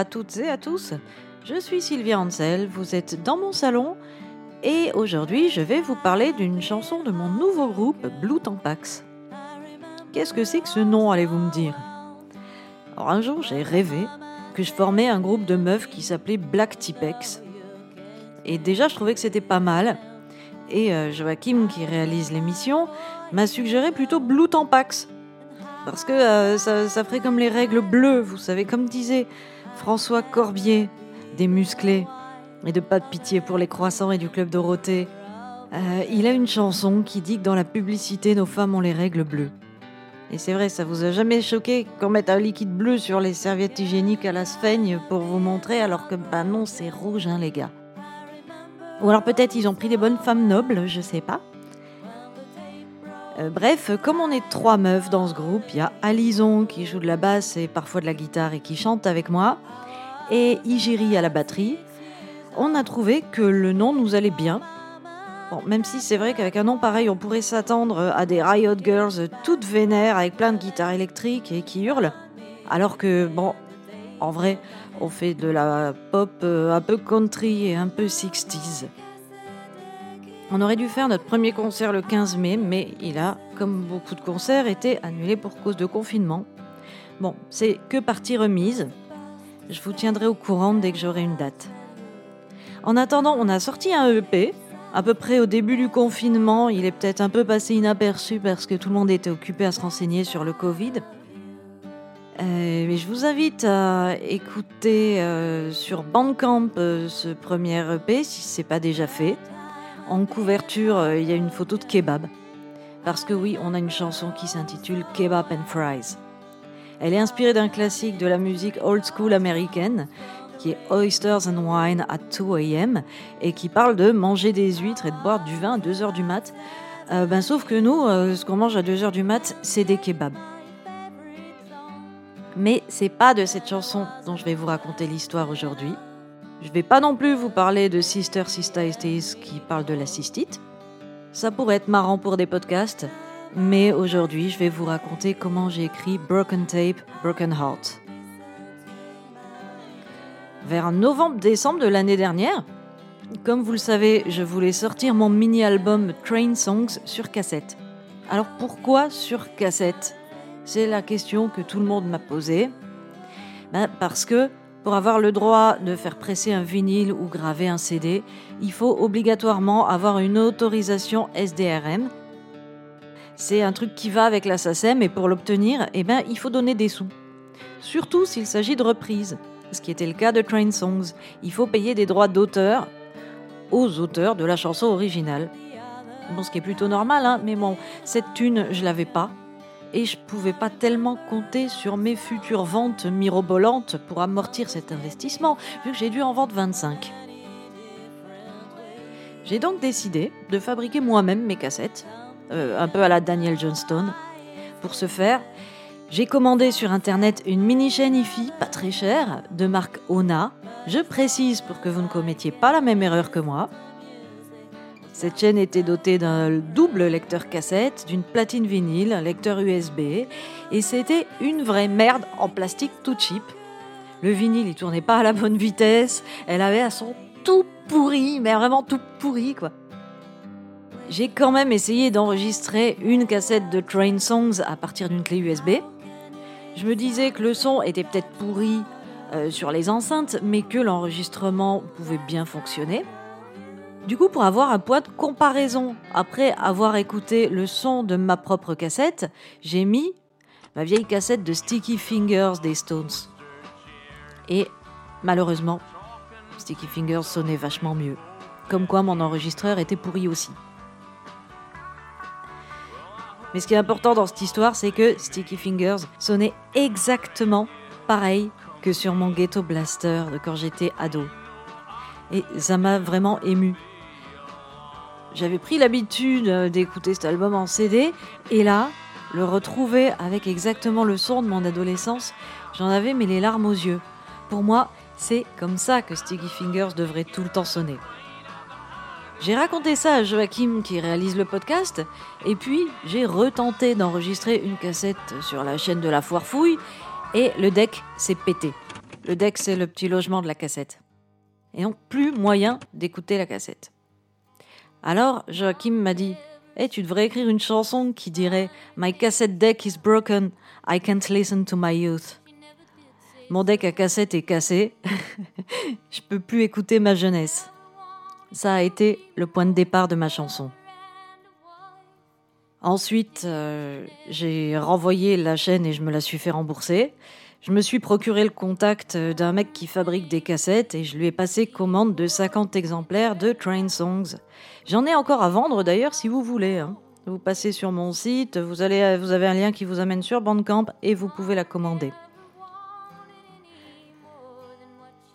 à toutes et à tous. Je suis Sylvia Ansel, vous êtes dans mon salon et aujourd'hui je vais vous parler d'une chanson de mon nouveau groupe Blue Tampax. Qu'est-ce que c'est que ce nom, allez-vous me dire? Alors un jour j'ai rêvé que je formais un groupe de meufs qui s'appelait Black Tipex. Et déjà je trouvais que c'était pas mal. Et euh, Joachim qui réalise l'émission m'a suggéré plutôt Blue Tampax parce que euh, ça, ferait comme les règles bleues, vous savez, comme disait François Corbier, des musclés et de pas de pitié pour les croissants et du club Dorothée. Euh, il a une chanson qui dit que dans la publicité, nos femmes ont les règles bleues. Et c'est vrai, ça vous a jamais choqué qu'on mette un liquide bleu sur les serviettes hygiéniques à la sphaigne pour vous montrer, alors que bah non, c'est rouge, hein, les gars. Ou alors peut-être ils ont pris des bonnes femmes nobles, je sais pas. Euh, bref, comme on est trois meufs dans ce groupe, il y a Alison qui joue de la basse et parfois de la guitare et qui chante avec moi, et Igiri à la batterie. On a trouvé que le nom nous allait bien. Même si c'est vrai qu'avec un nom pareil, on pourrait s'attendre à des Riot Girls toutes vénères avec plein de guitares électriques et qui hurlent. Alors que, bon, en vrai, on fait de la pop euh, un peu country et un peu 60s. On aurait dû faire notre premier concert le 15 mai, mais il a, comme beaucoup de concerts, été annulé pour cause de confinement. Bon, c'est que partie remise. Je vous tiendrai au courant dès que j'aurai une date. En attendant, on a sorti un EP, à peu près au début du confinement. Il est peut-être un peu passé inaperçu parce que tout le monde était occupé à se renseigner sur le Covid. Euh, mais je vous invite à écouter euh, sur Bandcamp euh, ce premier EP si ce n'est pas déjà fait. En couverture, euh, il y a une photo de kebab. Parce que oui, on a une chanson qui s'intitule Kebab and Fries. Elle est inspirée d'un classique de la musique old school américaine qui est Oysters and Wine at 2 a.m. et qui parle de manger des huîtres et de boire du vin à 2 heures du mat. Euh, ben, sauf que nous, euh, ce qu'on mange à 2 heures du mat, c'est des kebabs. Mais c'est pas de cette chanson dont je vais vous raconter l'histoire aujourd'hui. Je vais pas non plus vous parler de Sister Cystitis qui parle de la cystite. Ça pourrait être marrant pour des podcasts, mais aujourd'hui je vais vous raconter comment j'ai écrit Broken Tape, Broken Heart. Vers novembre-décembre de l'année dernière, comme vous le savez, je voulais sortir mon mini-album Train Songs sur cassette. Alors pourquoi sur cassette? C'est la question que tout le monde m'a posée. Ben, parce que pour avoir le droit de faire presser un vinyle ou graver un CD, il faut obligatoirement avoir une autorisation SDRM. C'est un truc qui va avec la SACEM et pour l'obtenir, eh ben, il faut donner des sous. Surtout s'il s'agit de reprises, ce qui était le cas de Train Songs. Il faut payer des droits d'auteur aux auteurs de la chanson originale. Bon, ce qui est plutôt normal, hein, mais bon, cette thune, je l'avais pas et je pouvais pas tellement compter sur mes futures ventes mirobolantes pour amortir cet investissement, vu que j'ai dû en vendre 25. J'ai donc décidé de fabriquer moi-même mes cassettes, euh, un peu à la Daniel Johnston. Pour ce faire, j'ai commandé sur internet une mini chaîne IFI pas très chère de marque Ona. Je précise pour que vous ne commettiez pas la même erreur que moi. Cette chaîne était dotée d'un double lecteur cassette, d'une platine vinyle, un lecteur USB, et c'était une vraie merde en plastique tout cheap. Le vinyle, il tournait pas à la bonne vitesse, elle avait un son tout pourri, mais vraiment tout pourri, quoi. J'ai quand même essayé d'enregistrer une cassette de Train Songs à partir d'une clé USB. Je me disais que le son était peut-être pourri euh, sur les enceintes, mais que l'enregistrement pouvait bien fonctionner. Du coup, pour avoir un point de comparaison, après avoir écouté le son de ma propre cassette, j'ai mis ma vieille cassette de Sticky Fingers des Stones. Et malheureusement, Sticky Fingers sonnait vachement mieux. Comme quoi mon enregistreur était pourri aussi. Mais ce qui est important dans cette histoire, c'est que Sticky Fingers sonnait exactement pareil que sur mon Ghetto Blaster de quand j'étais ado. Et ça m'a vraiment ému. J'avais pris l'habitude euh, d'écouter cet album en CD, et là, le retrouver avec exactement le son de mon adolescence, j'en avais mais les larmes aux yeux. Pour moi, c'est comme ça que Sticky Fingers devrait tout le temps sonner. J'ai raconté ça à Joachim qui réalise le podcast, et puis j'ai retenté d'enregistrer une cassette sur la chaîne de la foire fouille, et le deck s'est pété. Le deck, c'est le petit logement de la cassette. Et donc, plus moyen d'écouter la cassette. Alors, Joachim m'a dit Eh, tu devrais écrire une chanson qui dirait My cassette deck is broken, I can't listen to my youth. Mon deck à cassette est cassé, je peux plus écouter ma jeunesse. Ça a été le point de départ de ma chanson. Ensuite, euh, j'ai renvoyé la chaîne et je me la suis fait rembourser. Je me suis procuré le contact d'un mec qui fabrique des cassettes et je lui ai passé commande de 50 exemplaires de Train Songs. J'en ai encore à vendre d'ailleurs si vous voulez. Hein. Vous passez sur mon site, vous, allez, vous avez un lien qui vous amène sur Bandcamp et vous pouvez la commander.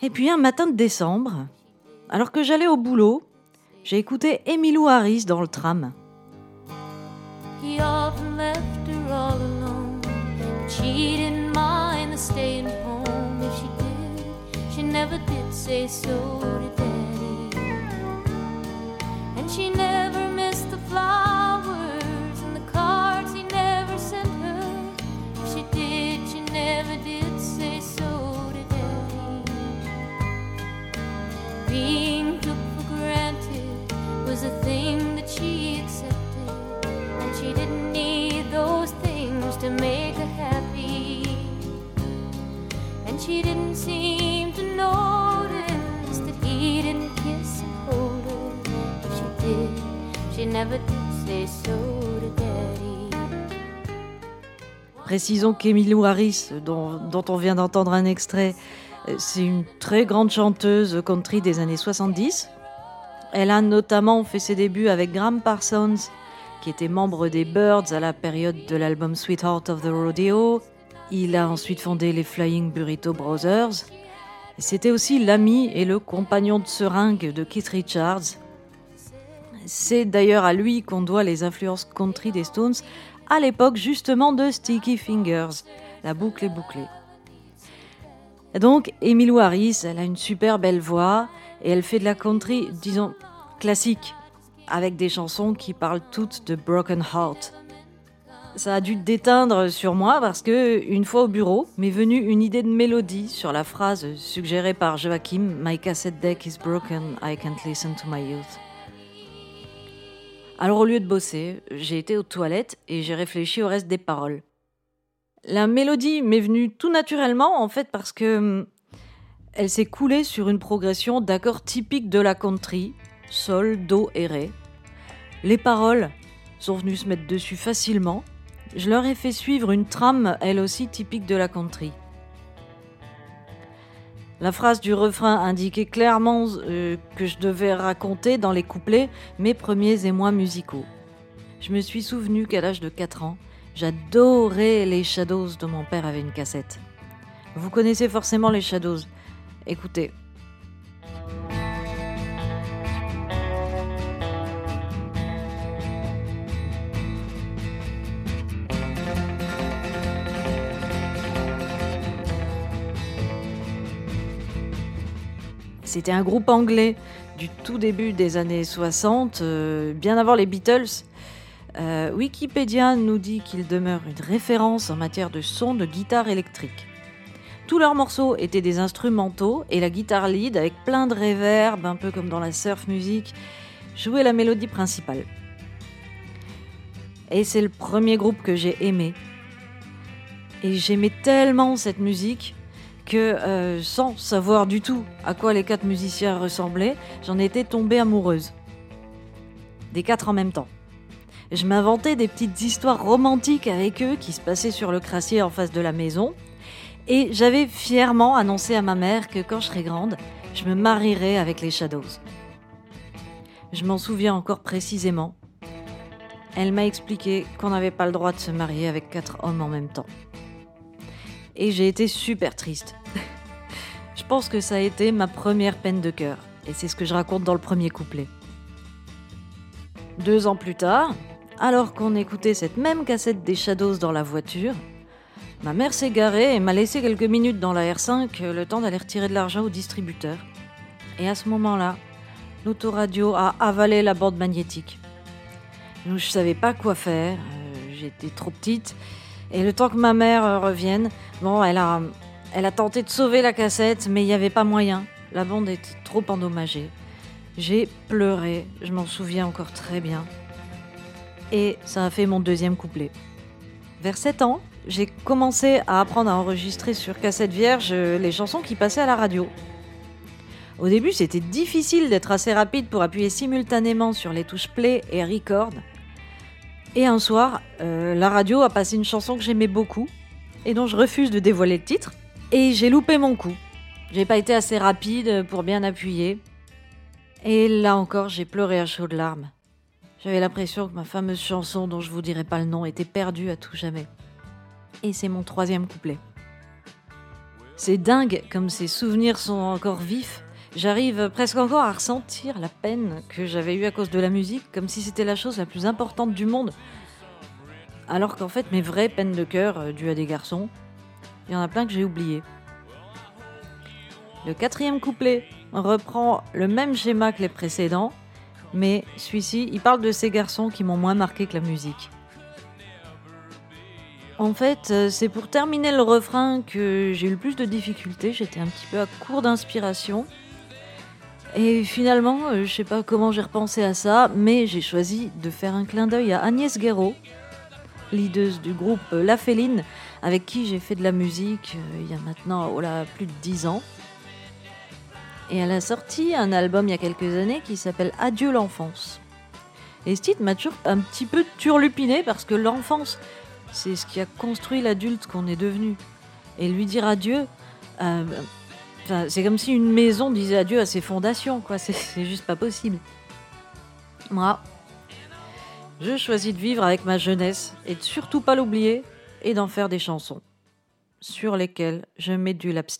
Et puis un matin de décembre, alors que j'allais au boulot, j'ai écouté Emilou Harris dans le tram. He often left her all alone. Staying home. If she did, she never did say so to Daddy. And she never missed the flowers Précisons qu'Emilou Harris, dont, dont, on vient d'entendre un extrait, euh, c'est une très grande chanteuse country des années 70. Elle a notamment fait ses débuts avec Graham Parsons qui était membre des Birds à la période de l'album Sweetheart of the Rodeo. Il a ensuite fondé les Flying Burrito Brothers. C'était aussi l'ami et le compagnon de seringue de Keith Richards. C'est d'ailleurs à lui qu'on doit les influences country des Stones, à l'époque justement de Sticky Fingers. La boucle est bouclée. Donc, Emily Harris, elle a une super belle voix et elle fait de la country, disons, classique, avec des chansons qui parlent toutes de Broken Heart. Ça a dû déteindre sur moi parce que, une fois au bureau, m'est venue une idée de mélodie sur la phrase suggérée par Joachim My cassette deck is broken, I can't listen to my youth. Alors, au lieu de bosser, j'ai été aux toilettes et j'ai réfléchi au reste des paroles. La mélodie m'est venue tout naturellement, en fait, parce que hum, elle s'est coulée sur une progression d'accords typiques de la country, sol, do et ré. Les paroles sont venues se mettre dessus facilement. Je leur ai fait suivre une trame, elle aussi typique de la country. La phrase du refrain indiquait clairement euh, que je devais raconter dans les couplets mes premiers émois musicaux. Je me suis souvenu qu'à l'âge de 4 ans, j'adorais les Shadows dont mon père avait une cassette. Vous connaissez forcément les Shadows. Écoutez, C'était un groupe anglais du tout début des années 60, euh, bien avant les Beatles. Euh, Wikipédia nous dit qu'ils demeurent une référence en matière de son de guitare électrique. Tous leurs morceaux étaient des instrumentaux et la guitare lead, avec plein de reverb, un peu comme dans la surf music, jouait la mélodie principale. Et c'est le premier groupe que j'ai aimé. Et j'aimais tellement cette musique que euh, sans savoir du tout à quoi les quatre musiciens ressemblaient, j'en étais tombée amoureuse. Des quatre en même temps. Je m'inventais des petites histoires romantiques avec eux qui se passaient sur le crassier en face de la maison. Et j'avais fièrement annoncé à ma mère que quand je serais grande, je me marierais avec les Shadows. Je m'en souviens encore précisément. Elle m'a expliqué qu'on n'avait pas le droit de se marier avec quatre hommes en même temps et j'ai été super triste. je pense que ça a été ma première peine de cœur, et c'est ce que je raconte dans le premier couplet. Deux ans plus tard, alors qu'on écoutait cette même cassette des Shadows dans la voiture, ma mère s'est garée et m'a laissé quelques minutes dans la R5 le temps d'aller retirer de l'argent au distributeur. Et à ce moment-là, l'autoradio a avalé la bande magnétique. Je ne savais pas quoi faire, euh, j'étais trop petite et le temps que ma mère revienne, elle a, tenté de sauver la cassette, mais il n'y avait pas moyen. La bande était trop endommagée. J'ai pleuré, je m'en souviens encore très bien. Et ça a fait mon deuxième couplet. Vers 7 ans, j'ai commencé à apprendre à enregistrer sur cassette vierge les chansons qui passaient à la radio. Au début, c'était difficile d'être assez rapide pour appuyer simultanément sur les touches play et record. Et un soir, euh, la radio a passé une chanson que j'aimais beaucoup et dont je refuse de dévoiler le titre. Et j'ai loupé mon coup. J'ai pas été assez rapide pour bien appuyer. Et là encore, j'ai pleuré à chaudes larmes. J'avais l'impression que ma fameuse chanson, dont je vous dirai pas le nom, était perdue à tout jamais. Et c'est mon troisième couplet. C'est dingue comme ces souvenirs sont encore vifs. J'arrive presque encore à ressentir la peine que j'avais eue à cause de la musique, comme si c'était la chose la plus importante du monde. Alors qu'en fait, mes vraies peines de cœur, euh, dues à des garçons, il y en a plein que j'ai oubliées. Le quatrième couplet reprend le même schéma que les précédents, mais celui-ci, il parle de ces garçons qui m'ont moins marqué que la musique. En fait, euh, c'est pour terminer le refrain que j'ai eu le plus de difficultés. J'étais un petit peu à court d'inspiration. Et finalement, euh, je sais pas comment j'ai repensé à ça, mais j'ai choisi de faire un clin d'œil à Agnès Guéraud, leaduse du groupe La Féline, avec qui j'ai fait de la musique euh, il y a maintenant oh plus de 10 ans. Et elle a sorti un album il y a quelques années qui s'appelle Adieu l'enfance. Et ce m'a toujours un petit peu turlupiné parce que l'enfance, c'est ce qui a construit l'adulte qu'on est devenu. Et lui dire adieu, euh, c'est comme si une maison disait adieu à ses fondations, quoi. C'est juste pas possible. Moi, je choisis de vivre avec ma jeunesse et de surtout pas l'oublier et d'en faire des chansons sur lesquelles je mets du lap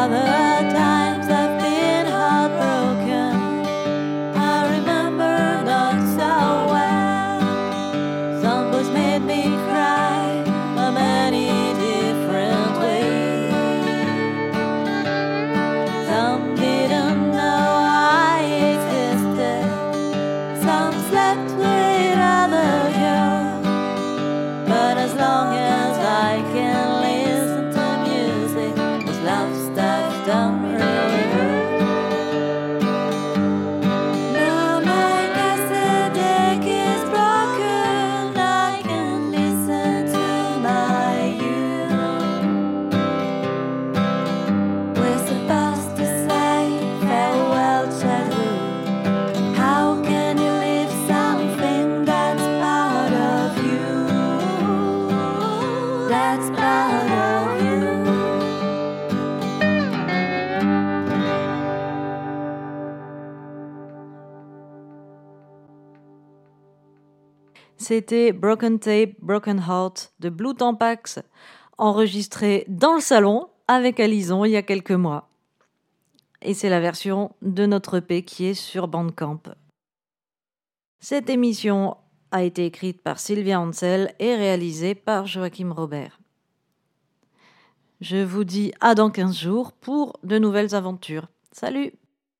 Father. C'était Broken Tape, Broken Heart de Blue Tampax, enregistré dans le salon avec Alison il y a quelques mois. Et c'est la version de notre EP qui est sur Bandcamp. Cette émission a été écrite par Sylvia Ansel et réalisée par Joachim Robert. Je vous dis à dans 15 jours pour de nouvelles aventures. Salut